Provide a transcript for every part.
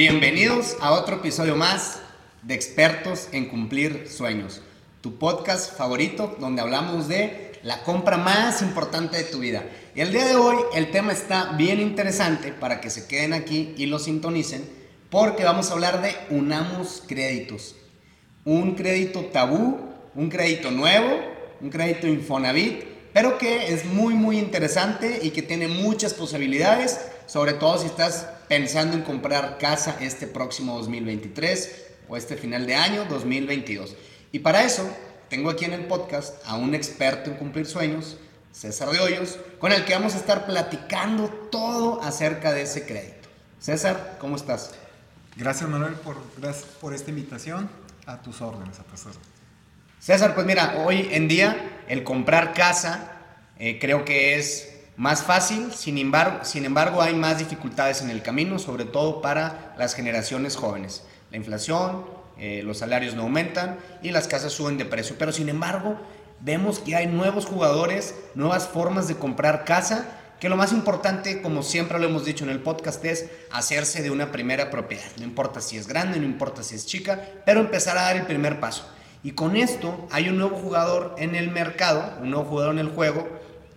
Bienvenidos a otro episodio más de Expertos en Cumplir Sueños, tu podcast favorito donde hablamos de la compra más importante de tu vida. Y el día de hoy el tema está bien interesante para que se queden aquí y lo sintonicen porque vamos a hablar de unamos créditos. Un crédito tabú, un crédito nuevo, un crédito Infonavit, pero que es muy muy interesante y que tiene muchas posibilidades, sobre todo si estás pensando en comprar casa este próximo 2023 o este final de año 2022. Y para eso tengo aquí en el podcast a un experto en cumplir sueños, César de Hoyos, con el que vamos a estar platicando todo acerca de ese crédito. César, ¿cómo estás? Gracias Manuel por, gracias por esta invitación. A tus órdenes, a tus órdenes. César, pues mira, hoy en día el comprar casa eh, creo que es más fácil, sin embargo, sin embargo hay más dificultades en el camino, sobre todo para las generaciones jóvenes. La inflación, eh, los salarios no aumentan y las casas suben de precio, pero sin embargo vemos que hay nuevos jugadores, nuevas formas de comprar casa, que lo más importante, como siempre lo hemos dicho en el podcast, es hacerse de una primera propiedad. No importa si es grande, no importa si es chica, pero empezar a dar el primer paso. Y con esto hay un nuevo jugador en el mercado, un nuevo jugador en el juego,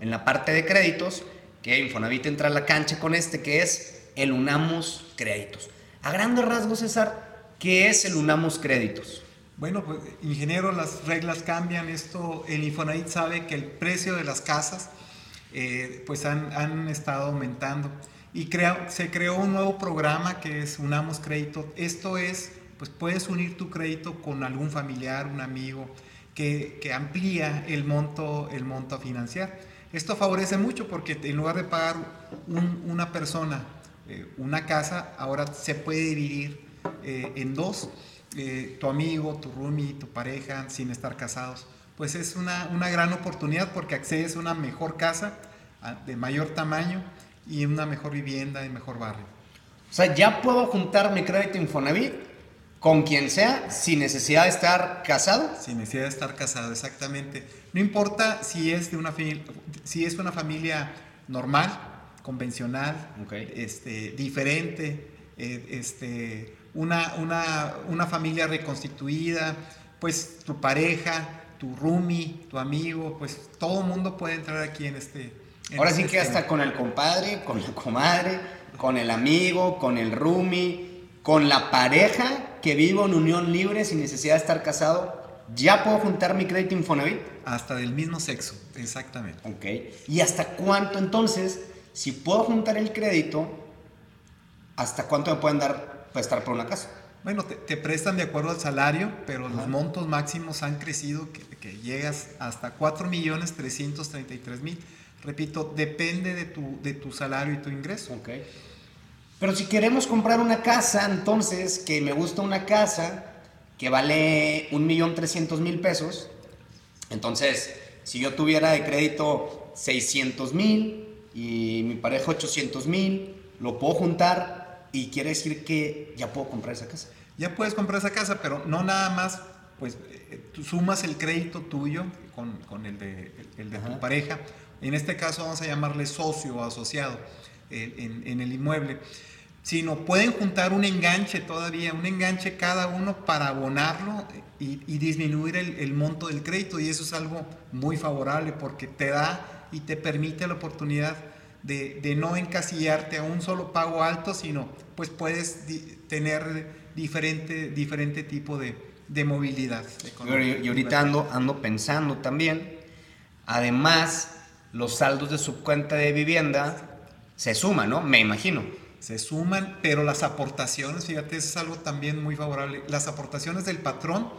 en la parte de créditos, que Infonavit entra a la cancha con este, que es el Unamos Créditos. A grandes rasgos, César, ¿qué es el Unamos Créditos? Bueno, pues ingeniero, las reglas cambian. Esto, el Infonavit sabe que el precio de las casas eh, pues han, han, estado aumentando y crea, se creó un nuevo programa que es Unamos Crédito. Esto es, pues puedes unir tu crédito con algún familiar, un amigo, que, que amplía el monto, el monto a financiar. Esto favorece mucho porque en lugar de pagar una persona eh, una casa, ahora se puede dividir eh, en dos, eh, tu amigo, tu roomie, tu pareja, sin estar casados. Pues es una, una, gran oportunidad porque accedes a una mejor casa de mayor tamaño y una mejor vivienda de mejor barrio. O sea, ya puedo juntar mi crédito Infonavit con quien sea, sin necesidad de estar casado. Sin necesidad de estar casado, exactamente. No importa si es de una si es una familia normal, convencional, este, diferente, eh, este, una, una, una, familia reconstituida, pues tu pareja, tu roomie, tu amigo, pues todo el mundo puede entrar aquí en este. Ahora sí que hasta con el compadre, con la comadre, con el amigo, con el roomie, con la pareja que vivo en unión libre sin necesidad de estar casado, ¿ya puedo juntar mi crédito Infonavit? Hasta del mismo sexo, exactamente. Ok. ¿Y hasta cuánto entonces, si puedo juntar el crédito, hasta cuánto me pueden dar para estar por una casa? Bueno, te, prestan de acuerdo al salario, pero los montos máximos han crecido, que, llegas hasta 4.333.000. Repito, depende de tu, de tu salario y tu ingreso. Ok. Pero si queremos comprar una casa, entonces, que me gusta una casa que vale un millón trescientos mil pesos, entonces, si yo tuviera de crédito 600 mil y mi pareja 800 mil, lo puedo juntar y quiere decir que ya puedo comprar esa casa. Ya puedes comprar esa casa, pero no nada más, pues eh, tú sumas el crédito tuyo con, con el de, el de tu pareja. En este caso vamos a llamarle socio o asociado eh, en, en el inmueble sino pueden juntar un enganche todavía, un enganche cada uno para abonarlo y, disminuir el, monto del crédito. Y eso es algo muy favorable porque te da y te permite la oportunidad de, no encasillarte a un solo pago alto, sino pues puedes tener diferente, diferente tipo de, movilidad. Y ahorita ando, ando pensando también, además, los saldos de su cuenta de vivienda se suman, ¿no? Me imagino se suman, pero las aportaciones, fíjate, eso es algo también muy favorable. Las aportaciones del patrón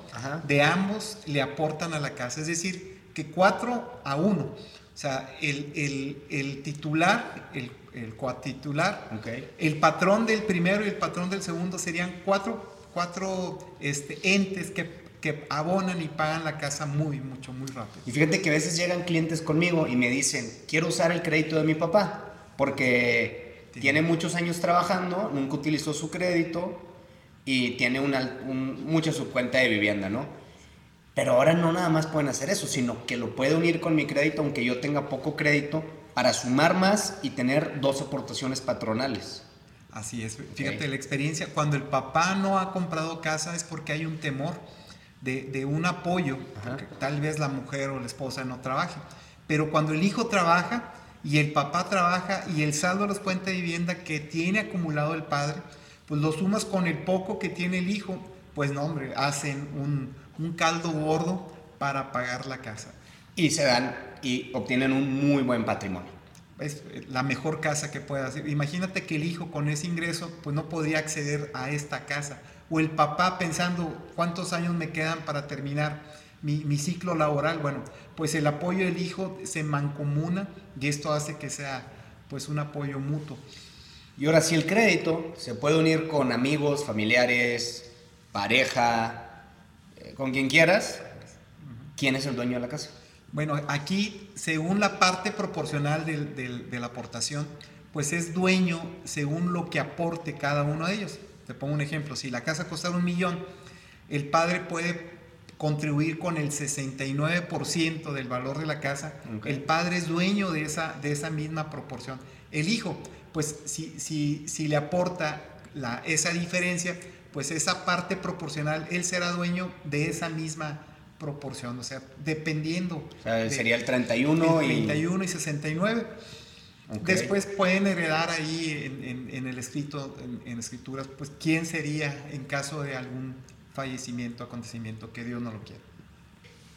de ambos le aportan a la casa, es decir, que 4 a 1. O sea, el, el, titular, el, el coatitular, el patrón del primero y el patrón del segundo serían cuatro, cuatro este, entes que que abonan y pagan la casa muy, mucho, muy rápido. Y fíjate que a veces llegan clientes conmigo y me dicen, quiero usar el crédito de mi papá, porque tiene muchos años trabajando, nunca utilizó su crédito y tiene una, mucha su cuenta de vivienda, ¿no? Pero ahora no nada más pueden hacer eso, sino que lo puede unir con mi crédito, aunque yo tenga poco crédito, para sumar más y tener dos aportaciones patronales. Así es. Fíjate, la experiencia, cuando el papá no ha comprado casa es porque hay un temor de, un apoyo, porque tal vez la mujer o la esposa no trabaje. Pero cuando el hijo trabaja y el papá trabaja y el saldo de los cuentas de vivienda que tiene acumulado el padre, pues lo sumas con el poco que tiene el hijo, pues no, hombre, hacen un, un caldo gordo para pagar la casa. Y se dan y obtienen un muy buen patrimonio. Es la mejor casa que pueda hacer. Imagínate que el hijo con ese ingreso pues no podría acceder a esta casa. O el papá pensando cuántos años me quedan para terminar mi, mi ciclo laboral. Bueno, pues el apoyo del hijo se mancomuna y esto hace que sea pues un apoyo mutuo. Y ahora si el crédito se puede unir con amigos, familiares, pareja, eh, con quien quieras, ¿quién es el dueño de la casa? Bueno, aquí, según la parte proporcional de la aportación, pues es dueño según lo que aporte cada uno de ellos. Te pongo un ejemplo, si la casa costara un millón, el padre puede contribuir con el 69% del valor de la casa, el padre es dueño de esa, de esa misma proporción. El hijo, pues si, si, si le aporta la, esa diferencia, pues esa parte proporcional, él será dueño de esa misma proporción, o sea, dependiendo. O sea, sería el 31 y... 31 y 69. Después pueden heredar ahí en, el escrito, en, escrituras, pues quién sería en caso de algún fallecimiento, acontecimiento, que Dios no lo quiera.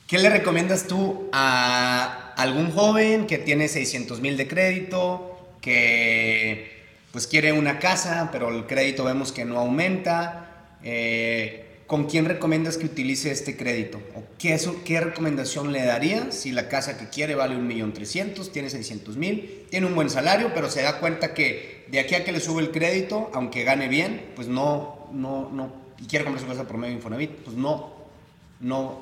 ¿Qué le recomiendas tú a algún joven que tiene 600 mil de crédito, que pues quiere una casa, pero el crédito vemos que no aumenta? Eh, ¿con quién recomiendas que utilice este crédito? ¿O qué, qué recomendación le daría si la casa que quiere vale 1.300.000, tiene 600.000, tiene un buen salario, pero se da cuenta que de aquí a que le sube el crédito, aunque gane bien, pues no, no, no, y quiere comprar su casa por medio de Infonavit, pues no, no,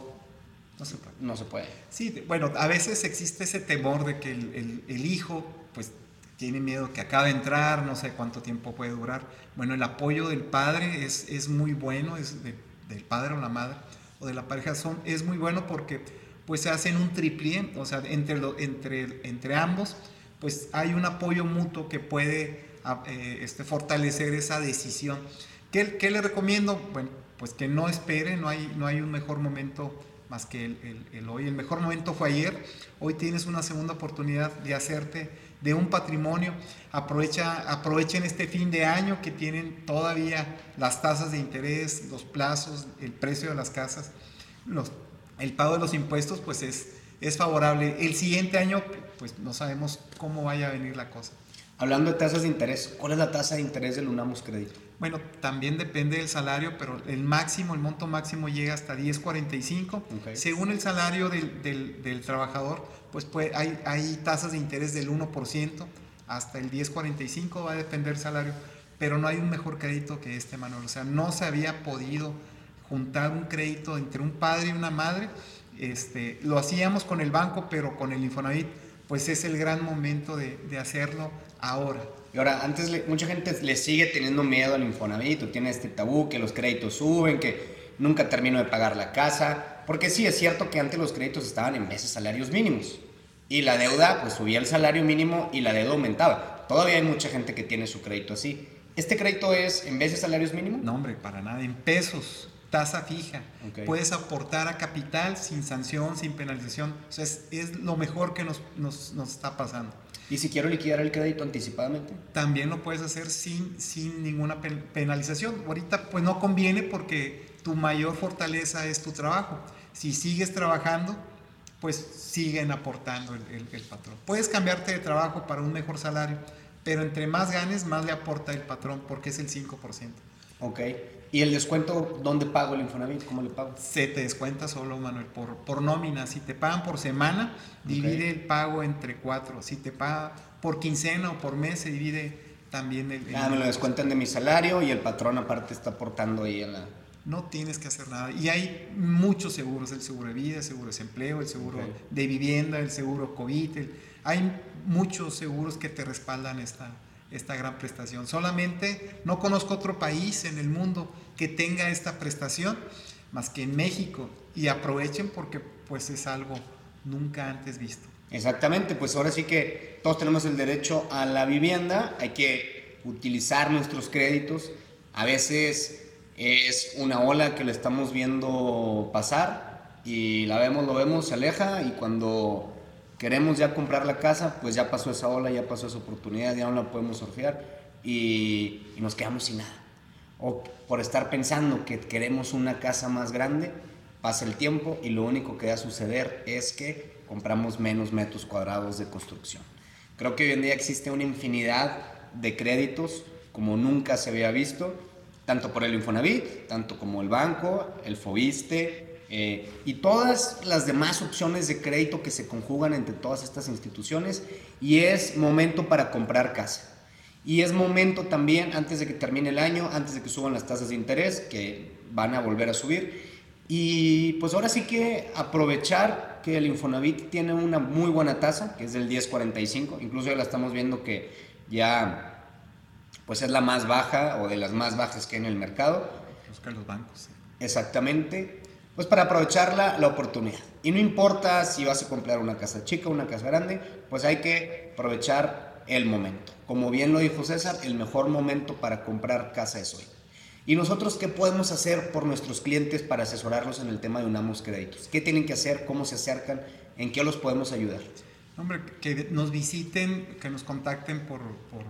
no se puede. No se puede. Sí, bueno, a veces existe ese temor de que el, el hijo, pues tiene miedo que acabe de entrar, no sé cuánto tiempo puede durar. Bueno, el apoyo del padre es, es muy bueno, es de del padre o la madre o de la pareja son, es muy bueno porque pues se hacen un triple, o sea, entre, lo, entre, entre ambos, pues hay un apoyo mutuo que puede ah, eh, este, fortalecer esa decisión. ¿Qué, ¿Qué, le recomiendo? Bueno, pues que no espere, no hay, no hay un mejor momento más que el, hoy. El mejor momento fue ayer, hoy tienes una segunda oportunidad de hacerte de un patrimonio. Aprovecha, aprovechen este fin de año que tienen todavía las tasas de interés, los plazos, el precio de las casas, el pago de los impuestos, pues es, es favorable. El siguiente año, pues no sabemos cómo vaya a venir la cosa. Hablando de tasas de interés, ¿cuál es la tasa de interés del Unamos Crédito? Bueno, también depende del salario, pero el máximo, el monto máximo llega hasta 10.45. Según el salario del, del, del trabajador, pues hay, hay tasas de interés del 1% hasta el 10.45, va a depender del salario, pero no hay un mejor crédito que este, Manuel. O sea, no se había podido juntar un crédito entre un padre y una madre. Este, lo hacíamos con el banco, pero con el Infonavit, pues es el gran momento de, de hacerlo ahora. Y ahora, antes mucha gente le sigue teniendo miedo al Infonavit, o tiene este tabú que los créditos suben, que nunca termino de pagar la casa, porque sí, es cierto que antes los créditos estaban en meses salarios mínimos, y la deuda, pues subía el salario mínimo y la deuda aumentaba. Todavía hay mucha gente que tiene su crédito así. ¿Este crédito es en de salarios mínimos? No, hombre, para nada, en pesos, tasa fija. Puedes aportar a capital sin sanción, sin penalización. O sea, es, lo mejor que nos, nos, nos, está pasando. ¿Y si quiero liquidar el crédito anticipadamente? También lo puedes hacer sin, sin ninguna penalización. Ahorita pues no conviene porque tu mayor fortaleza es tu trabajo. Si sigues trabajando, pues siguen aportando el, el, patrón. Puedes cambiarte de trabajo para un mejor salario, pero entre más ganes, más le aporta el patrón porque es el 5%. Ok. ¿Y el descuento dónde pago el Infonavit? ¿Cómo le pago? Se te descuenta solo, Manuel, por, por nómina. Si te pagan por semana, divide el pago entre cuatro. Si te paga por quincena o por mes, se divide también el... ah, me lo descuentan de mi salario y el patrón aparte está aportando ahí a la no tienes que hacer nada. Y hay muchos seguros, el seguro de vida, el seguro de desempleo, el seguro de vivienda, el seguro COVID. hay muchos seguros que te respaldan esta, esta gran prestación. Solamente no conozco otro país en el mundo que tenga esta prestación más que en México. Y aprovechen porque pues es algo nunca antes visto. Exactamente, pues ahora sí que todos tenemos el derecho a la vivienda, hay que utilizar nuestros créditos. A veces es una ola que le estamos viendo pasar y la vemos, lo vemos, se aleja y cuando queremos ya comprar la casa, pues ya pasó esa ola, ya pasó esa oportunidad, ya no la podemos surfear y, y nos quedamos sin nada. O por estar pensando que queremos una casa más grande, pasa el tiempo y lo único que va a suceder es que compramos menos metros cuadrados de construcción. Creo que hoy en día existe una infinidad de créditos como nunca se había visto, tanto por el Infonavit, tanto como el banco, el Fobiste eh, y todas las demás opciones de crédito que se conjugan entre todas estas instituciones y es momento para comprar casa. Y es momento también, antes de que termine el año, antes de que suban las tasas de interés, que van a volver a subir. Y pues ahora sí que aprovechar que el Infonavit tiene una muy buena tasa, que es del 10.45, incluso ya la estamos viendo que ya pues es la más baja o de las más bajas que hay en el mercado. Buscar los bancos. Exactamente. Pues para aprovechar la, la oportunidad. Y no importa si vas a comprar una casa chica o una casa grande, pues hay que aprovechar el momento. Como bien lo dijo César, el mejor momento para comprar casa es hoy. ¿Y nosotros qué podemos hacer por nuestros clientes para asesorarlos en el tema de Unamos Créditos? ¿Qué tienen que hacer? ¿Cómo se acercan? ¿En qué los podemos ayudar? Hombre, que nos visiten, que nos contacten por, por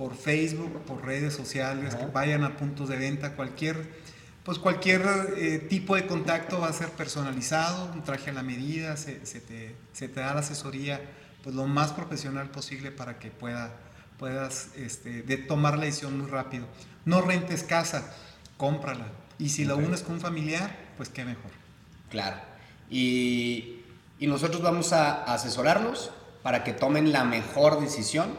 por Facebook, por redes sociales, que vayan a puntos de venta, cualquier, pues cualquier eh, tipo de contacto va a ser personalizado, un traje a la medida, se, te, se, te, da la asesoría pues lo más profesional posible para que pueda, puedas este, de tomar la decisión muy rápido. No rentes casa, cómprala. Y si la unes con un familiar, pues qué mejor. Claro. Y, y nosotros vamos a asesorarlos para que tomen la mejor decisión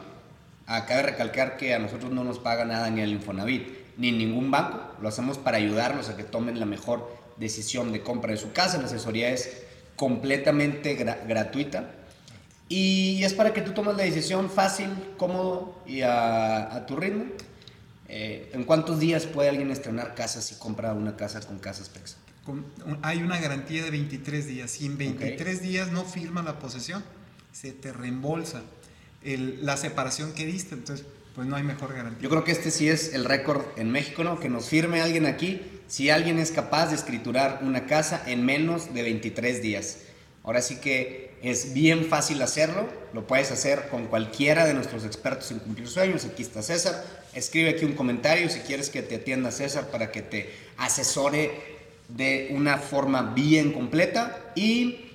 Acaba de recalcar que a nosotros no nos paga nada ni el Infonavit ni ningún banco. Lo hacemos para ayudarlos a que tomen la mejor decisión de compra de su casa. La asesoría es completamente gratuita y es para que tú tomes la decisión fácil, cómodo y a, tu ritmo. Eh, ¿En cuántos días puede alguien estrenar casa si compra una casa con Casas Pexa? hay una garantía de 23 días. Si en 23 días no firma la posesión, se te reembolsa la separación que diste. Entonces, pues no hay mejor garantía. Yo creo que este sí es el récord en México, ¿no? Que nos firme alguien aquí si alguien es capaz de escriturar una casa en menos de 23 días. Ahora sí que es bien fácil hacerlo, lo puedes hacer con cualquiera de nuestros expertos en cumplir sueños. Aquí está César, escribe aquí un comentario si quieres que te atienda César para que te asesore de una forma bien completa y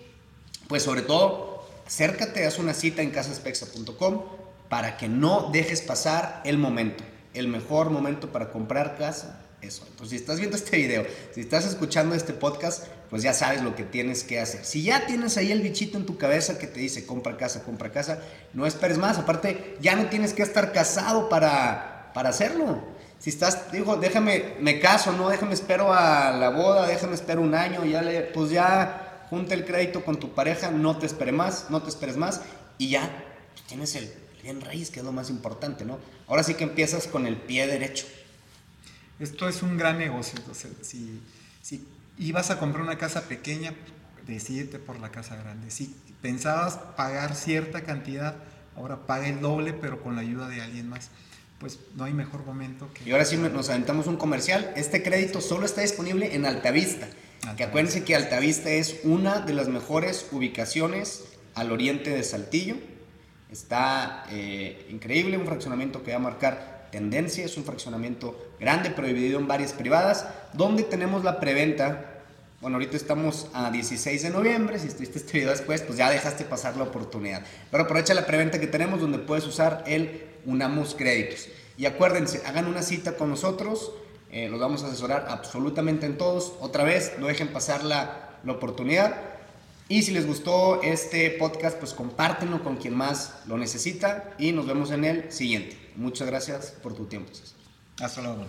pues sobre todo acércate, haz una cita en casaspexa.com para que no dejes pasar el momento. El mejor momento para comprar casa es. Entonces, si estás viendo este video, si estás escuchando este podcast, pues ya sabes lo que tienes que hacer. Si ya tienes ahí el bichito en tu cabeza que te dice compra casa, compra casa, no esperes más. Aparte, ya no tienes que estar casado para, para hacerlo. Si estás, digo, déjame, me caso, no, déjame espero a la boda, déjame espero un año, ya le, pues ya junta el crédito con tu pareja, no te esperes más, no te esperes más y ya tienes el bien raíz, que es lo más importante, ¿no? Ahora sí que empiezas con el pie derecho. Esto es un gran negocio, entonces, si, si ibas a comprar una casa pequeña, decídete por la casa grande. Si pensabas pagar cierta cantidad, ahora paga el doble, pero con la ayuda de alguien más. Pues no hay mejor momento que... Y ahora sí nos aventamos un comercial. Este crédito solo está disponible en Altavista. Que acuérdense que Altavista es una de las mejores ubicaciones al oriente de Saltillo. Está eh, increíble, un fraccionamiento que va a marcar tendencia, es un fraccionamiento grande, pero dividido en varias privadas, donde tenemos la preventa. Bueno, ahorita estamos a 16 de noviembre, si estuviste este video después, pues ya dejaste pasar la oportunidad. Pero aprovecha la preventa que tenemos donde puedes usar el Unamos Créditos. Y acuérdense, hagan una cita con nosotros, eh, los vamos a asesorar absolutamente en todos. Otra vez, no dejen pasar la, la oportunidad. Y si les gustó este podcast, pues compártenlo con quien más lo necesita y nos vemos en el siguiente. Muchas gracias por tu tiempo, Hasta luego.